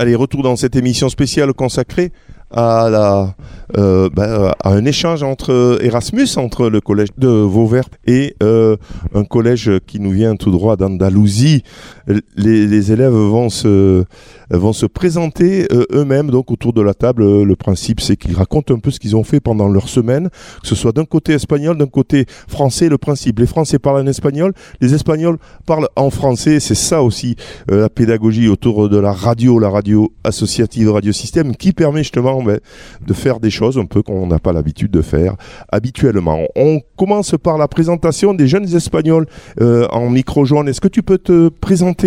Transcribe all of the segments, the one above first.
Allez, retour dans cette émission spéciale consacrée euh, ben, à un échange entre Erasmus, entre le collège de Vauvert et euh, un collège qui nous vient tout droit d'Andalousie. Les, élèves vont se, présenter euh, eux-mêmes donc autour de la table. Euh, le principe, c'est qu'ils racontent un peu ce qu'ils ont fait pendant leur semaine, que ce soit d'un côté espagnol, d'un côté français. Le principe, les Français parlent en espagnol, les Espagnols parlent en français. C'est ça aussi euh, la pédagogie autour de la radio, la radio associative, radio système, qui permet justement ben, de faire des choses un peu qu'on n'a pas l'habitude de faire habituellement. On commence par la présentation des jeunes Espagnols en micro jaune. Est-ce que tu peux te présenter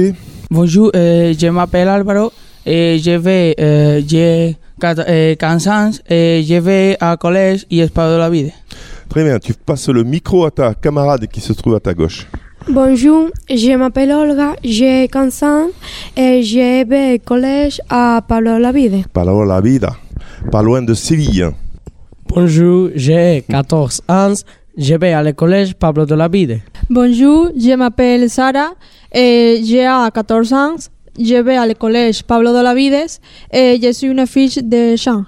Bonjour, euh, je m'appelle Álvaro et je vais, euh, j'ai quat- euh, 15 ans et je vais à collège Espada de la Vida. Très bien, tu passes le micro à ta camarade qui se trouve à ta gauche. Bonjour, je m'appelle Olga, j'ai 15 ans et je vais au collège à Pablo Lavide. Palo la vida, pas loin de Séville. Bonjour, j'ai 14 ans. Je vais à collège Pablo de la Vide. Bonjour, je m'appelle Sara et j'ai 14 ans. Je vais au collège Pablo de la Vides et je suis une fille de chant.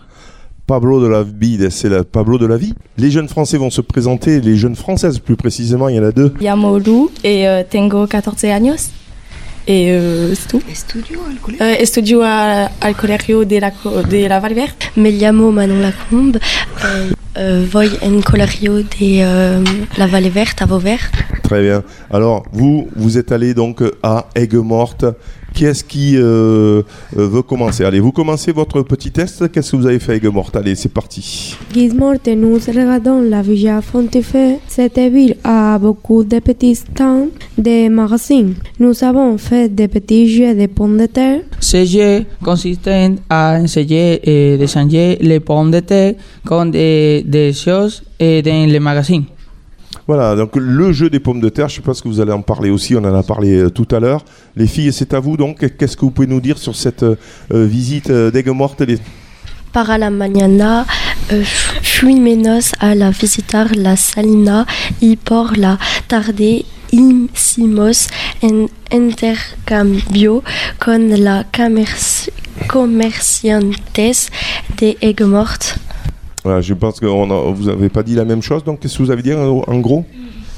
Pablo de la vie, c'est le Pablo de la vie. Les jeunes Français vont se présenter, les jeunes Françaises plus précisément, il y en a deux. et euh, tengo 14 años. Et euh, c'est tout. Estudio al colegio. Euh, estudio a- al colegio de la, co- de la Valverde. Me llamo Manon Lacombe. Eh, eh, voy en colegio de eh, la Valle Verte à Vauvert. Très bien. Alors, vous, vous êtes allé donc à Aigues-Mortes. Qui est-ce qui euh, euh, veut commencer? Allez, vous commencez votre petit test. Qu'est-ce que vous avez fait à Aigues-Mortes Allez, c'est parti. Guise-Morte, nous regardons la Villa Fontefeu. Cette ville a beaucoup de petits stands de magasins. Nous avons fait des petits jeux de pommes de terre. Ce jeu consiste à enseigner et d'échanger les pommes de terre con des, des choses dans les magazines. Voilà, donc le jeu des pommes de terre, je sais pas ce que vous allez en parler aussi, on en a parlé euh, tout à l'heure. Les filles, c'est à vous donc. Qu'est-ce que vous pouvez nous dire sur cette euh, euh, visite euh, d'Aigues-Mortes Les- Para la mañana eh, fuimos a la visitar la salina y por la tarde hicimos un intercambio con la comerci- comerciantes de Aigues-Mortes. Voilà, je pense que on a- vous n'avez pas dit la même chose, donc qu'est-ce que vous avez dit en, gros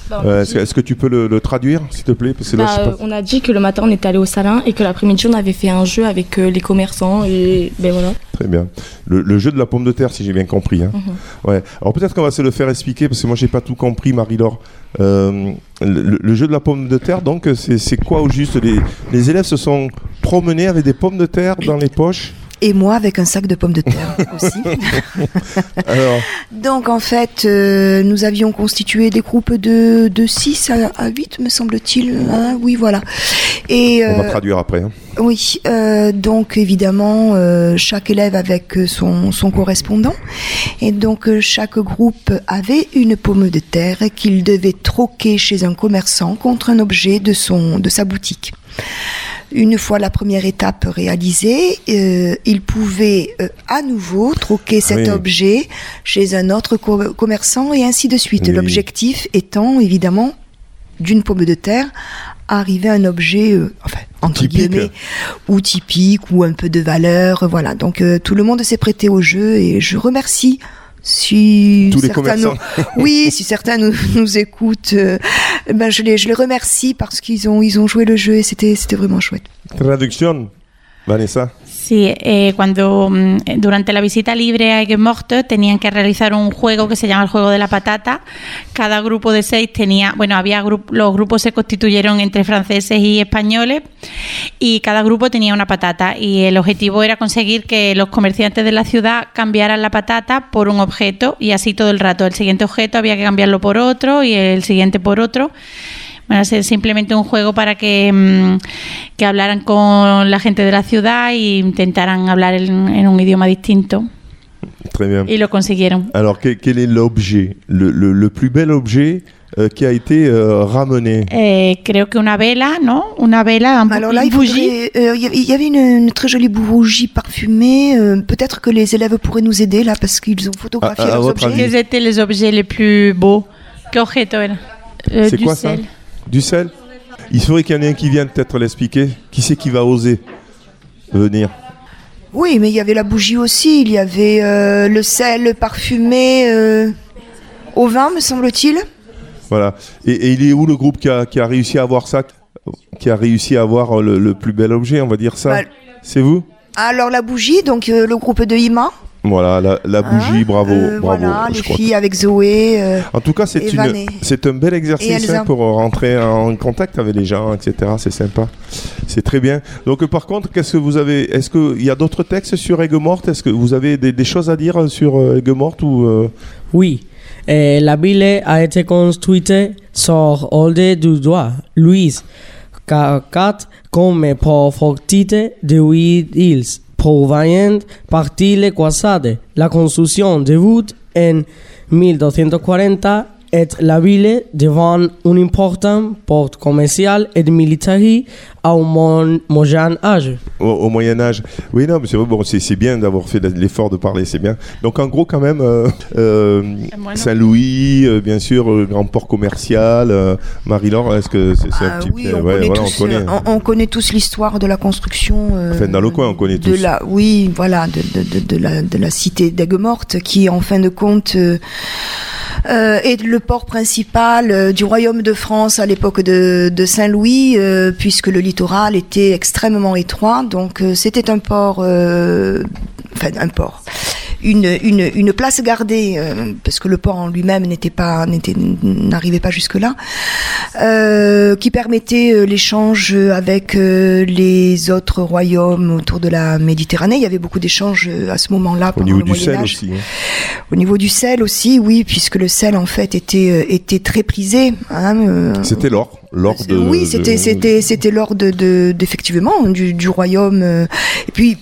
Bah, Euh, Est-ce que, tu peux le, le traduire, s'il te plaît? Parce que là, bah, euh, pas- on a dit que le matin on était allé au salin et que l'après-midi on avait fait un jeu avec euh, les commerçants et ben voilà. Très bien. Le, le jeu de la pomme de terre, si j'ai bien compris. hein. Mhm. Ouais. Alors peut-être qu'on va se le faire expliquer, parce que moi, j'ai pas tout compris, Marie-Laure. Euh, le, le jeu de la pomme de terre, donc, c'est c'est quoi au juste? Les, les élèves se sont promenés avec des pommes de terre dans les poches Et moi avec un sac de pommes de terre aussi. Alors, Donc en fait, euh, nous avions constitué des groupes de, de 6 à, à 8, me semble-t-il. hein, oui, voilà. Et on va euh, traduire après. hein. oui, euh, donc évidemment, euh, chaque élève avec son, son correspondant. Et donc euh, chaque groupe avait une pomme de terre qu'il devait troquer chez un commerçant contre un objet de, son, de sa boutique. Une fois la première étape réalisée, euh, il pouvait euh, à nouveau troquer cet oui. objet chez un autre co- commerçant et ainsi de suite. Oui. L'objectif étant évidemment d'une pomme de terre arriver à un objet, euh, enfin entre Typique. guillemets, ou typique ou un peu de valeur. Voilà. Donc euh, tout le monde s'est prêté au jeu et je remercie. Si Tous les certains nous- oui, si certains nous, nous écoutent, euh, ben je les je les remercie parce qu'ils ont ils ont joué le jeu et c'était c'était vraiment chouette. Traduction, Vanessa. Sí, eh, cuando mm, durante la visita libre a Aigues-Mortes tenían que realizar un juego que se llama el juego de la patata. Cada grupo de seis tenía, bueno, había grup- los grupos se constituyeron entre franceses y españoles y cada grupo tenía una patata y el objetivo era conseguir que los comerciantes de la ciudad cambiaran la patata por un objeto y así todo el rato. El siguiente objeto había que cambiarlo por otro y el siguiente por otro. Bueno, es simplemente un juego para que, mm, que hablaran con la gente de la ciudad e intentaran hablar en, en un idioma distinto. Très bien. Y lo consiguieron. Alors, quel, quel est l'objet? Le, le- le plus bel objet euh, qui a été euh, ramené? Eh, creo que una vela, ¿no? Una vela, un Alors là, il bougie. faudrait, euh, il y avait- il y avait une, une très jolie bougie parfumée. euh, Peut-être que les élèves pourraient nous aider là parce qu'ils ont photographié À- à leurs objets. Quels étaient les objets les plus beaux? ¿Qué objeto era? Eh, C'est quoi ça? sel. Du sel Il faudrait qu'il y en ait un qui vienne peut-être l'expliquer. Qui c'est qui va oser venir Oui, mais il y avait la bougie aussi, il y avait euh, le sel parfumé euh, au vin, me semble-t-il. Voilà. Et, et il est où le groupe qui a, qui a réussi à avoir ça Qui a réussi à avoir le, le plus bel objet, on va dire ça Bah, C'est vous Alors la bougie, donc euh, le groupe de Ima. Voilà, la, la bougie, bravo, Euh, bravo. Voilà, je les crois filles avec Zoé. euh, En tout cas, c'est une, c'est un bel exercice hein, pour rentrer en contact avec les gens, etc. C'est sympa, c'est très bien. Donc, par contre, qu'est-ce que vous avez Est-ce qu'il y a d'autres textes sur Aigues-Mortes Est-ce que vous avez des, des choses à dire sur euh, Aigues-Mortes ou euh, Oui, la ville a été construite sur ordre du doigt Louise IV comme pour fortite de huit îles, provenant partie les croisades. La construction débute en 1240 et la ville devint un important port commercial et militaire au Mon- Moyen Âge. au, au Moyen Âge Oui, non, mais c'est bon, c'est bien d'avoir fait l'effort de parler, c'est bien. Donc, en gros, quand même, euh, euh. Saint-Louis, euh, bien sûr, grand port commercial. euh, Marie-Laure, est-ce que c'est c'est un ah petit oui, peu on, ouais, connaît voilà, tous, on connaît. euh, on- on connaît tous l'histoire de la construction. euh, Enfin, dans le coin, on connaît de tous. La, oui, voilà, de, de, de, de la, de la cité d'Aigues-Mortes, qui, en fin de compte, euh, est le port principal euh, du royaume de France à l'époque de, Saint-Louis, euh, puisque le littoral était extrêmement étroit. Donc, euh, c'était un port, enfin, un port. Une, une, une place gardée euh, parce que le port en lui-même n'était pas n'était n'arrivait pas jusque là euh, qui permettait euh, l'échange avec euh, les autres royaumes autour de la Méditerranée. Il y avait beaucoup d'échanges euh, à ce moment-là Au niveau le du sel aussi. hein. Au niveau du sel aussi, oui, puisque le sel en fait était était très prisé. hein, C'était l'or. L'or de. oui, de- c'était c'était c'était l'or de de- d'effectivement du, du royaume. et puis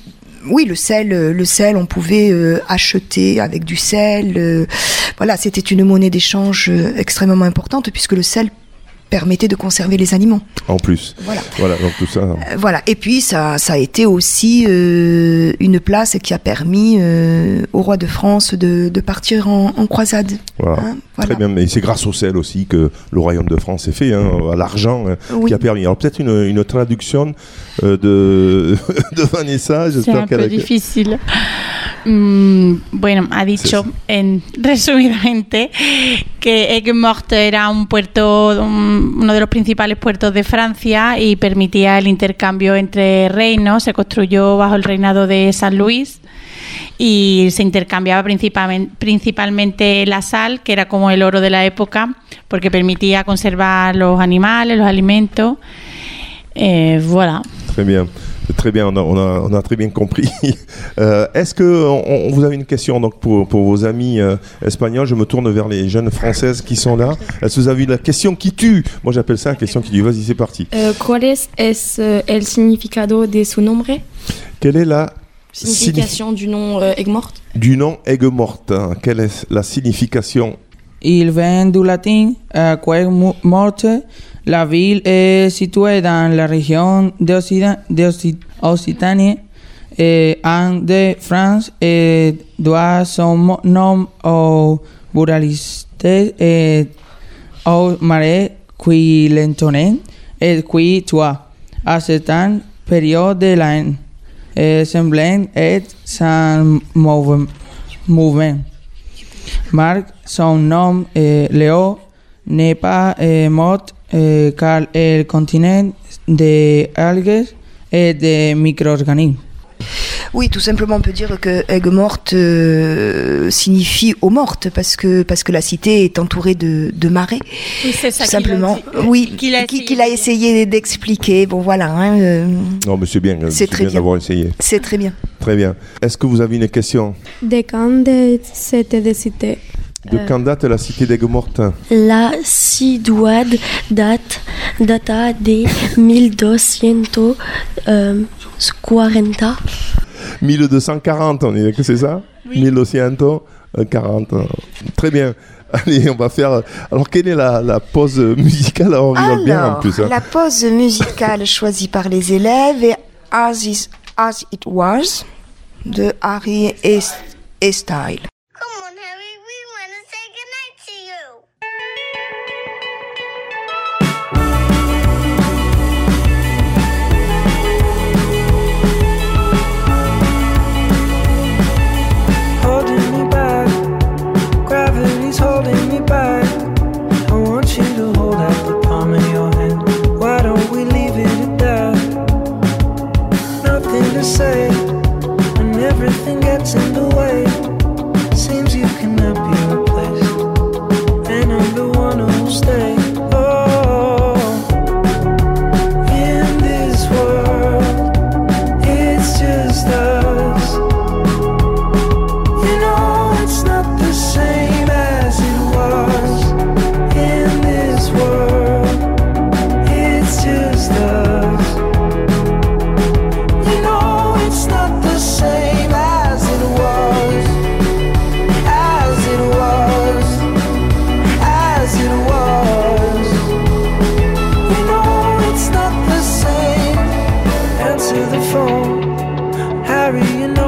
oui, le sel, euh, le sel, on pouvait euh, acheter avec du sel. euh, voilà, c'était une monnaie d'échange extrêmement importante puisque le sel permettait de conserver les aliments. En plus. Voilà. Voilà, donc tout ça. Euh, voilà. Et puis ça, ça a été aussi euh, une place qui a permis euh, au roi de France de, de partir en, en croisade. Voilà. hein, voilà. Très bien, mais c'est grâce au sel aussi que le royaume de France est fait, hein, à l'argent hein, Oui. qui a permis. Alors peut-être une, une traduction euh, de, de Vanessa, C'est j'espère un peu a... difícil. Mm, bueno, ha dicho en resumidamente que Aigues-Mortes era un puerto, un- uno de los principales puertos de Francia y permitía el intercambio entre reinos. Se construyó bajo el reinado de San Luis y se intercambiaba principalmente, principalmente la sal, que era como el oro de la época, porque permitía conservar los animales, los alimentos. Eh, voilà. Très bien. Très bien, on a, on a, on a très bien compris. Euh, Est-ce que on, on- vous avez une question donc pour, pour vos amis euh, espagnols? Je me tourne vers les jeunes françaises qui sont là. Est-ce que vous avez la question qui tue? Moi j'appelle ça la question qui tue. Vas-y, c'est parti. Euh, ¿Cuál es, es, eh, el significado de su nombre? Quelle est la Signification du nom euh, Aigues-Mortes du nom Aigues-Mortes hein Quelle est la signification? Il vient du latin euh, Mo- Morte? La ville est située dans la région d'Occita- d'Occi- Occitanie et en de France et doit son nom au buraliste et au marais qui l'entonne et qui toi. À cette période de l'année, et semblant être sans mouve- mouvement. Marc, son nom est Léo, n'est pas euh, mort euh, car elle continent des algues et des micro-organismes. Oui, tout simplement, on peut dire que Aigues-Mortes euh, signifie eau morte parce que parce que la cité est entourée de, de marais. Oui, c'est ça Tout qu'il a simplement, dit. oui, Qu'il a essayé qu'il a de- essayé d'expliquer. Bon, voilà, hein, euh, Non, mais c'est bien. C'est très bien bien. d'avoir essayé. c'est très bien. Très bien. Est-ce que vous avez une question? De quand de cette de cité De Euh. quand date la cité d'Aigues-Mortes La ciudad date, data de 1240. 1240, on est que c'est ça? 1240. Très bien. Allez, on va faire. Alors, quelle est la, la pause musicale? On rigole bien en plus. hein. la pause musicale choisie par les élèves est As, Is- As It Was de Harry et, et Style. to the phone. Harry, you know.